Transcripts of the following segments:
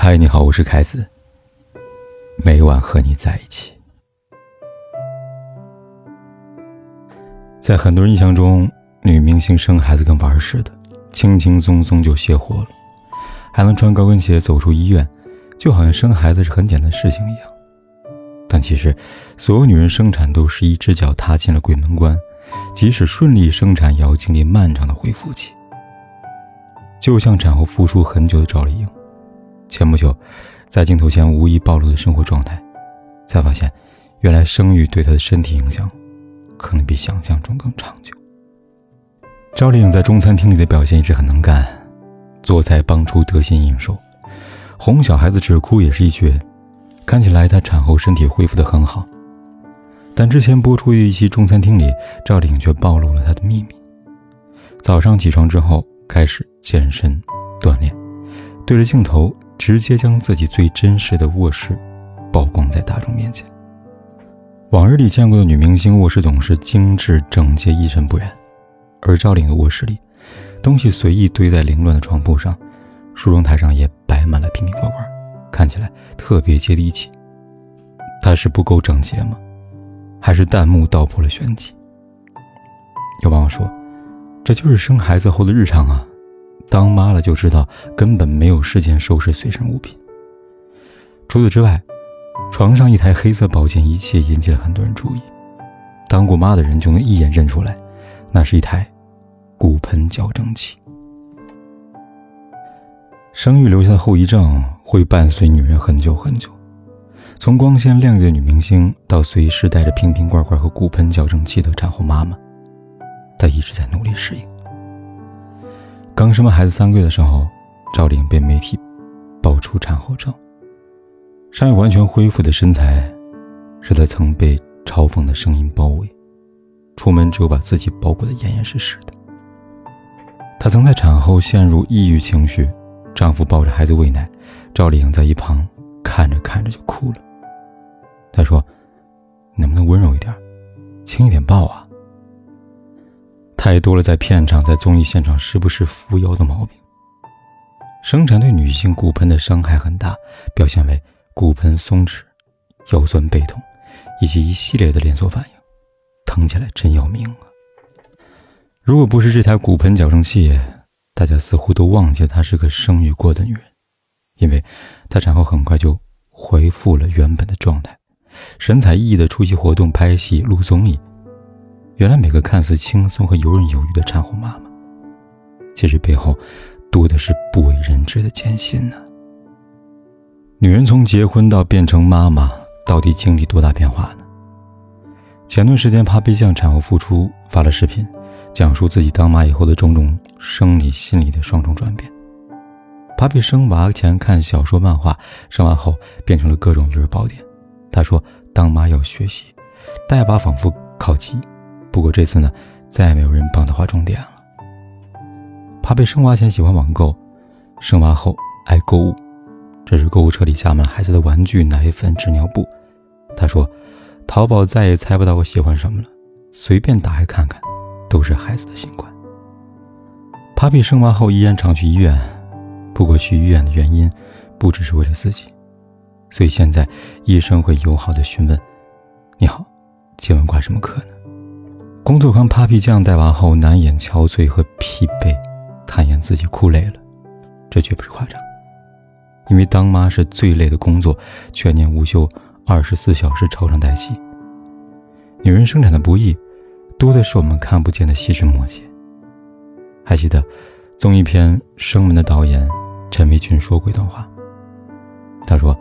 嗨，你好，我是凯子。每晚和你在一起。在很多人印象中，女明星生孩子跟玩似的，轻轻松松就卸货了，还能穿高跟鞋走出医院，就好像生孩子是很简单的事情一样。但其实，所有女人生产都是一只脚踏进了鬼门关，即使顺利生产，也要经历漫长的恢复期。就像产后复出很久的赵丽颖。前不久，在镜头前无意暴露的生活状态，才发现，原来生育对她的身体影响，可能比想象中更长久。赵丽颖在中餐厅里的表现一直很能干，做菜帮厨得心应手，哄小孩子止哭也是一绝，看起来她产后身体恢复的很好。但之前播出的一期中餐厅里，赵丽颖却暴露了她的秘密：早上起床之后开始健身锻炼，对着镜头。直接将自己最真实的卧室曝光在大众面前。往日里见过的女明星卧室总是精致整洁、一尘不染，而赵丽颖的卧室里，东西随意堆在凌乱的床铺上，梳妆台上也摆满了瓶瓶罐罐，看起来特别接地气。她是不够整洁吗？还是弹幕道破了玄机？有网友说：“这就是生孩子后的日常啊。”当妈了就知道，根本没有时间收拾随身物品。除此之外，床上一台黑色保健仪器引起了很多人注意。当过妈的人就能一眼认出来，那是一台骨盆矫正器。生育留下的后遗症会伴随女人很久很久，从光鲜亮丽的女明星到随时带着瓶瓶罐罐和骨盆矫正器的产后妈妈，她一直在努力适应。刚生完孩子三个月的时候，赵丽颖被媒体爆出产后症。尚未完全恢复的身材，使她曾被嘲讽的声音包围，出门只有把自己包裹得严严实实的。她曾在产后陷入抑郁情绪，丈夫抱着孩子喂奶，赵丽颖在一旁看着看着就哭了。她说：“能不能温柔一点，轻一点抱啊？”太多了，在片场、在综艺现场，时不时扶腰的毛病。生产对女性骨盆的伤害很大，表现为骨盆松弛、腰酸背痛，以及一系列的连锁反应，疼起来真要命啊！如果不是这台骨盆矫正器，大家似乎都忘记她是个生育过的女人，因为她产后很快就恢复了原本的状态，神采奕奕的出席活动、拍戏、录综艺。原来每个看似轻松和游刃有余的产后妈妈，其实背后多的是不为人知的艰辛呢。女人从结婚到变成妈妈，到底经历多大变化呢？前段时间，Papi 酱产后复出发了视频，讲述自己当妈以后的种种生理、心理的双重转变。Papi 生娃前看小说、漫画，生娃后变成了各种育儿宝典。她说：“当妈要学习，带娃仿佛考级。”不过这次呢，再也没有人帮他划重点了。怕被生娃前喜欢网购，生娃后爱购物，这是购物车里加满了孩子的玩具、奶粉、纸尿布。他说：“淘宝再也猜不到我喜欢什么了，随便打开看看，都是孩子的新冠。”帕比生娃后依然常去医院，不过去医院的原因不只是为了自己，所以现在医生会友好的询问：“你好，请问挂什么科呢？”工作狂 Papi 酱带娃后难掩憔悴和疲惫，坦言自己哭累了，这绝不是夸张。因为当妈是最累的工作，全年无休，二十四小时超长待机。女人生产的不易，多的是我们看不见的细枝末节。还记得综艺片《生门》的导演陈维群说过一段话，他说：“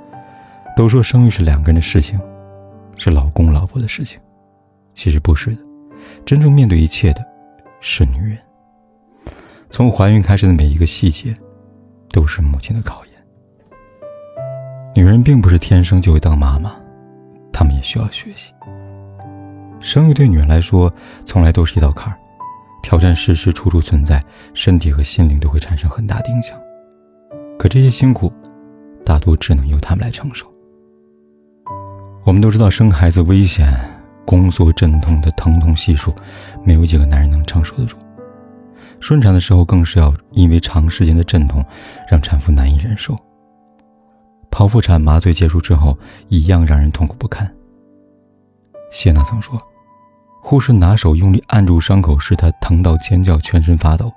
都说生育是两个人的事情，是老公老婆的事情，其实不是的。”真正面对一切的，是女人。从怀孕开始的每一个细节，都是母亲的考验。女人并不是天生就会当妈妈，她们也需要学习。生育对女人来说，从来都是一道坎儿，挑战时时处处存在，身体和心灵都会产生很大的影响。可这些辛苦，大多只能由她们来承受。我们都知道生孩子危险。宫缩阵痛的疼痛系数，没有几个男人能承受得住。顺产的时候，更是要因为长时间的阵痛，让产妇难以忍受。剖腹产麻醉结束之后，一样让人痛苦不堪。谢娜曾说，护士拿手用力按住伤口时，她疼到尖叫，全身发抖。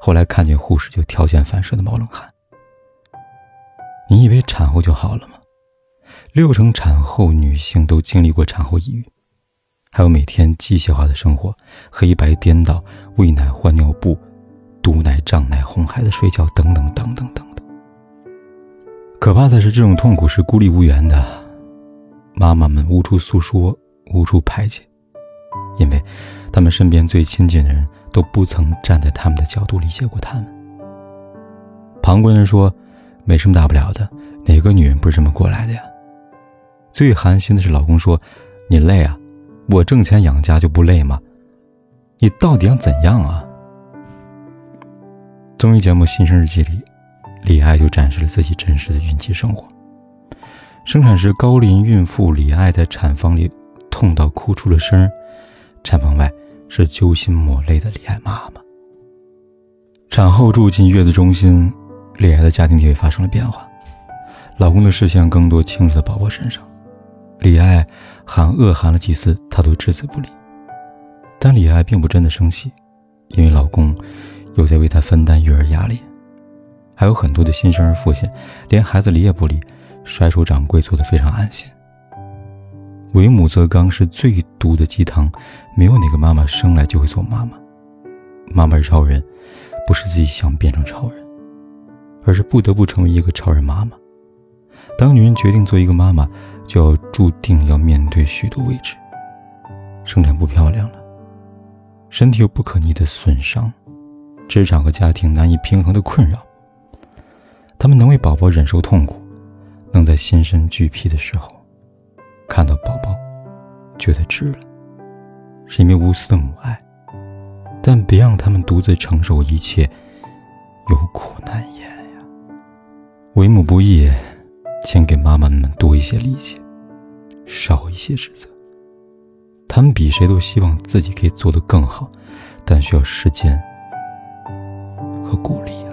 后来看见护士就条件反射的冒冷汗。你以为产后就好了吗？六成产后女性都经历过产后抑郁，还有每天机械化的生活，黑白颠倒，喂奶换尿布，堵奶胀奶哄孩子睡觉，等等等等等等。可怕的是，这种痛苦是孤立无援的，妈妈们无处诉说，无处排解，因为他们身边最亲近的人都不曾站在他们的角度理解过他们。旁观人说。没什么大不了的，哪个女人不是这么过来的呀？最寒心的是，老公说：“你累啊，我挣钱养家就不累吗？你到底想怎样啊？”综艺节目《新生日记》里，李艾就展示了自己真实的孕期生活。生产时高龄孕妇李艾在产房里痛到哭出了声，产房外是揪心抹泪的李艾妈妈。产后住进月子中心。李艾的家庭地位发生了变化，老公的视线更多倾注在宝宝身上。李艾喊饿喊了几次，他都只字不理。但李艾并不真的生气，因为老公有在为她分担育儿压力。还有很多的新生儿父亲，连孩子理也不理，甩手掌柜做的非常安心。为母则刚是最毒的鸡汤，没有哪个妈妈生来就会做妈妈。妈妈是超人，不是自己想变成超人。而是不得不成为一个超人妈妈。当女人决定做一个妈妈，就要注定要面对许多未知。生产不漂亮了，身体有不可逆的损伤，职场和家庭难以平衡的困扰。他们能为宝宝忍受痛苦，能在心生惧疲的时候，看到宝宝，觉得值了，是因为无私的母爱。但别让他们独自承受一切，有苦难言呀。为母不易，请给妈妈们多一些理解，少一些指责。他们比谁都希望自己可以做得更好，但需要时间和鼓励啊！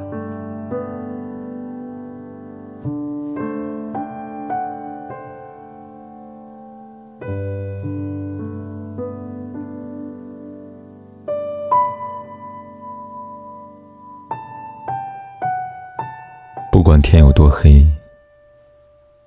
不管天有多黑，